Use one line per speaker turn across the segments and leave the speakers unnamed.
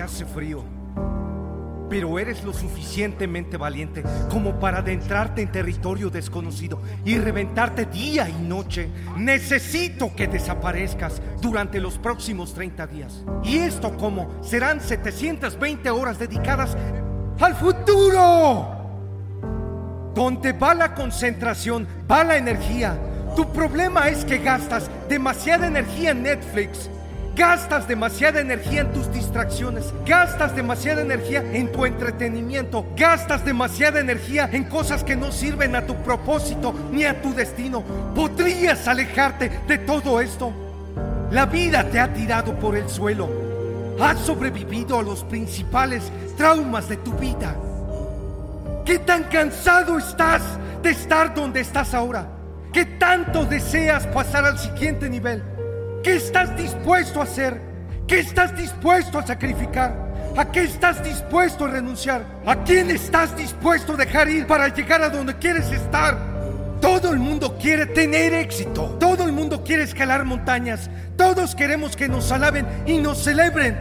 Hace frío, pero eres lo suficientemente valiente como para adentrarte en territorio desconocido y reventarte día y noche. Necesito que desaparezcas durante los próximos 30 días. ¿Y esto cómo? Serán 720 horas dedicadas al futuro. Donde va la concentración, va la energía. Tu problema es que gastas demasiada energía en Netflix. Gastas demasiada energía en tus distracciones. Gastas demasiada energía en tu entretenimiento. Gastas demasiada energía en cosas que no sirven a tu propósito ni a tu destino. ¿Podrías alejarte de todo esto? La vida te ha tirado por el suelo. Has sobrevivido a los principales traumas de tu vida. ¿Qué tan cansado estás de estar donde estás ahora? ¿Qué tanto deseas pasar al siguiente nivel? ¿Qué estás dispuesto a hacer? ¿Qué estás dispuesto a sacrificar? ¿A qué estás dispuesto a renunciar? ¿A quién estás dispuesto a dejar ir para llegar a donde quieres estar? Todo el mundo quiere tener éxito. Todo el mundo quiere escalar montañas. Todos queremos que nos alaben y nos celebren.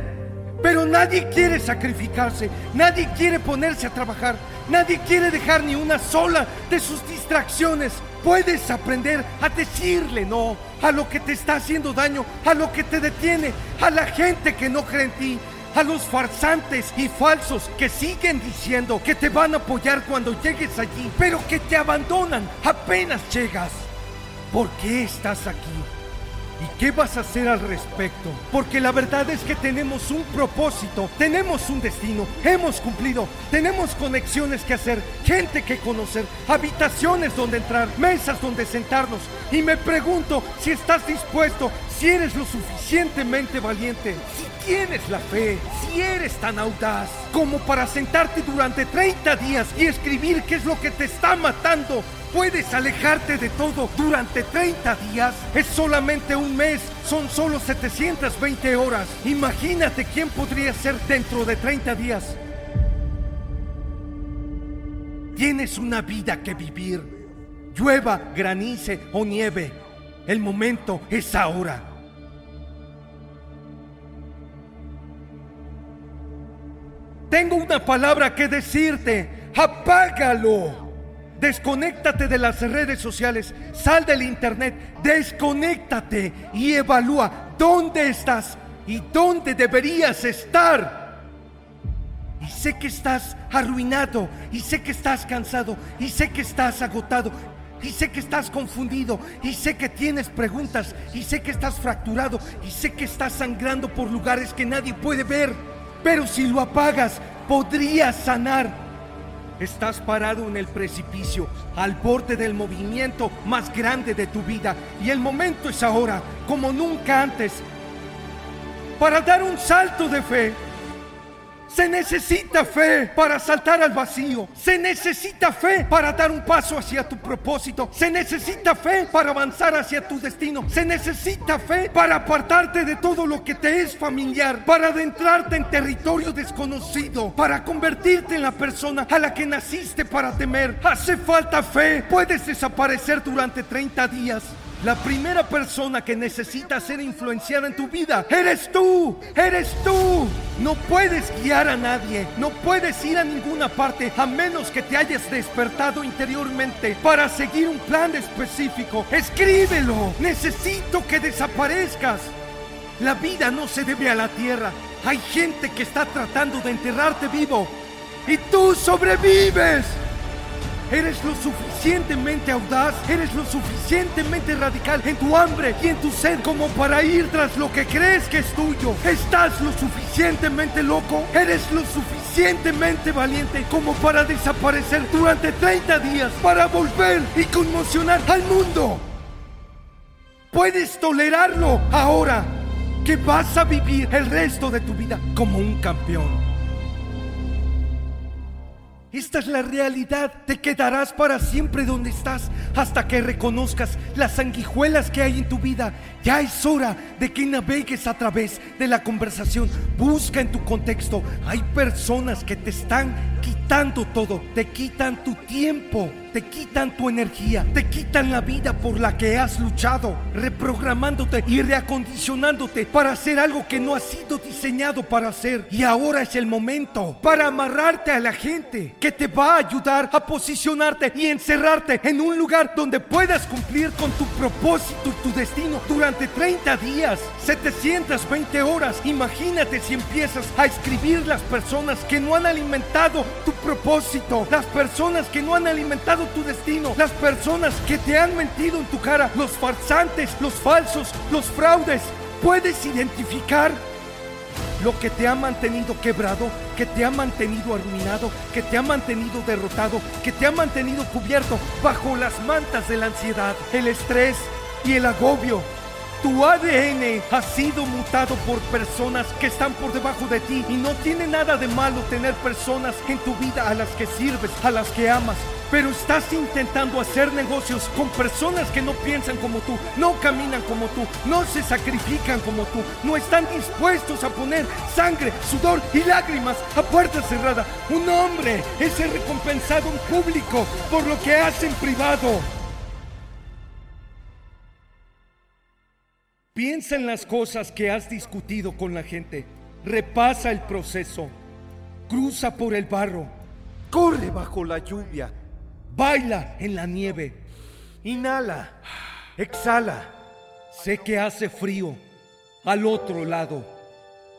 Pero nadie quiere sacrificarse. Nadie quiere ponerse a trabajar. Nadie quiere dejar ni una sola de sus distracciones. Puedes aprender a decirle no a lo que te está haciendo daño, a lo que te detiene, a la gente que no cree en ti, a los farsantes y falsos que siguen diciendo que te van a apoyar cuando llegues allí, pero que te abandonan apenas llegas. ¿Por qué estás aquí? ¿Y qué vas a hacer al respecto? Porque la verdad es que tenemos un propósito, tenemos un destino, hemos cumplido, tenemos conexiones que hacer, gente que conocer, habitaciones donde entrar, mesas donde sentarnos. Y me pregunto si estás dispuesto, si eres lo suficientemente valiente, si tienes la fe, si eres tan audaz como para sentarte durante 30 días y escribir qué es lo que te está matando Puedes alejarte de todo durante 30 días. Es solamente un mes. Son solo 720 horas. Imagínate quién podría ser dentro de 30 días. Tienes una vida que vivir. Llueva, granice o nieve. El momento es ahora. Tengo una palabra que decirte. Apágalo. Desconéctate de las redes sociales, sal del internet, desconéctate y evalúa dónde estás y dónde deberías estar. Y sé que estás arruinado, y sé que estás cansado, y sé que estás agotado, y sé que estás confundido, y sé que tienes preguntas, y sé que estás fracturado, y sé que estás sangrando por lugares que nadie puede ver. Pero si lo apagas, podrías sanar Estás parado en el precipicio, al borde del movimiento más grande de tu vida. Y el momento es ahora, como nunca antes, para dar un salto de fe. Se necesita fe para saltar al vacío. Se necesita fe para dar un paso hacia tu propósito. Se necesita fe para avanzar hacia tu destino. Se necesita fe para apartarte de todo lo que te es familiar. Para adentrarte en territorio desconocido. Para convertirte en la persona a la que naciste para temer. Hace falta fe. Puedes desaparecer durante 30 días. La primera persona que necesita ser influenciada en tu vida eres tú, eres tú. No puedes guiar a nadie, no puedes ir a ninguna parte a menos que te hayas despertado interiormente para seguir un plan específico. Escríbelo, necesito que desaparezcas. La vida no se debe a la tierra. Hay gente que está tratando de enterrarte vivo y tú sobrevives. Eres lo suficientemente audaz, eres lo suficientemente radical en tu hambre y en tu sed como para ir tras lo que crees que es tuyo. Estás lo suficientemente loco, eres lo suficientemente valiente como para desaparecer durante 30 días para volver y conmocionar al mundo. Puedes tolerarlo ahora que vas a vivir el resto de tu vida como un campeón. Esta es la realidad. Te quedarás para siempre donde estás hasta que reconozcas las sanguijuelas que hay en tu vida. Ya es hora de que navegues a través de la conversación. Busca en tu contexto. Hay personas que te están quitando todo. Te quitan tu tiempo te quitan tu energía, te quitan la vida por la que has luchado, reprogramándote y reacondicionándote para hacer algo que no has sido diseñado para hacer. Y ahora es el momento para amarrarte a la gente que te va a ayudar a posicionarte y encerrarte en un lugar donde puedas cumplir con tu propósito y tu destino durante 30 días, 720 horas. Imagínate si empiezas a escribir las personas que no han alimentado tu propósito, las personas que no han alimentado tu destino, las personas que te han mentido en tu cara, los farsantes, los falsos, los fraudes. ¿Puedes identificar lo que te ha mantenido quebrado, que te ha mantenido arruinado, que te ha mantenido derrotado, que te ha mantenido cubierto bajo las mantas de la ansiedad, el estrés y el agobio? Tu ADN ha sido mutado por personas que están por debajo de ti y no tiene nada de malo tener personas en tu vida a las que sirves, a las que amas. Pero estás intentando hacer negocios con personas que no piensan como tú, no caminan como tú, no se sacrifican como tú, no están dispuestos a poner sangre, sudor y lágrimas a puerta cerrada. Un hombre es recompensado en público por lo que hace en privado. Piensa en las cosas que has discutido con la gente. Repasa el proceso. Cruza por el barro. Corre bajo la lluvia. Baila en la nieve. Inhala. Exhala. Sé que hace frío al otro lado.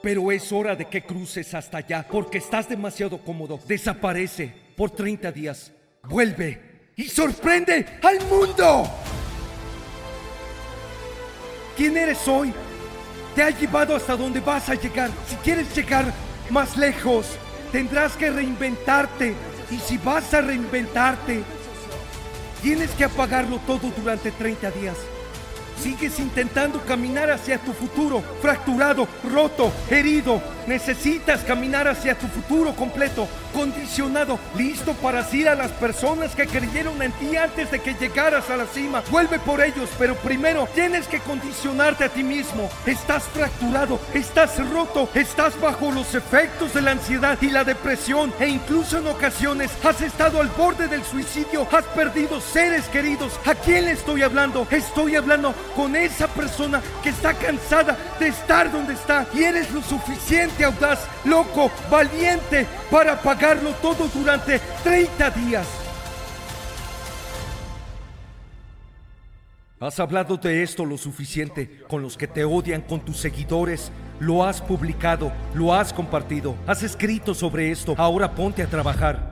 Pero es hora de que cruces hasta allá porque estás demasiado cómodo. Desaparece por 30 días. Vuelve y sorprende al mundo. ¿Quién eres hoy? Te ha llevado hasta donde vas a llegar. Si quieres llegar más lejos, tendrás que reinventarte. Y si vas a reinventarte, tienes que apagarlo todo durante 30 días. Sigues intentando caminar hacia tu futuro, fracturado, roto, herido. Necesitas caminar hacia tu futuro completo, condicionado, listo para asir a las personas que creyeron en ti antes de que llegaras a la cima. Vuelve por ellos, pero primero tienes que condicionarte a ti mismo. Estás fracturado, estás roto, estás bajo los efectos de la ansiedad y la depresión e incluso en ocasiones has estado al borde del suicidio, has perdido seres queridos. ¿A quién le estoy hablando? Estoy hablando con esa persona que está cansada de estar donde está y eres lo suficiente audaz, loco, valiente para pagarlo todo durante 30 días. Has hablado de esto lo suficiente con los que te odian, con tus seguidores. Lo has publicado, lo has compartido, has escrito sobre esto. Ahora ponte a trabajar.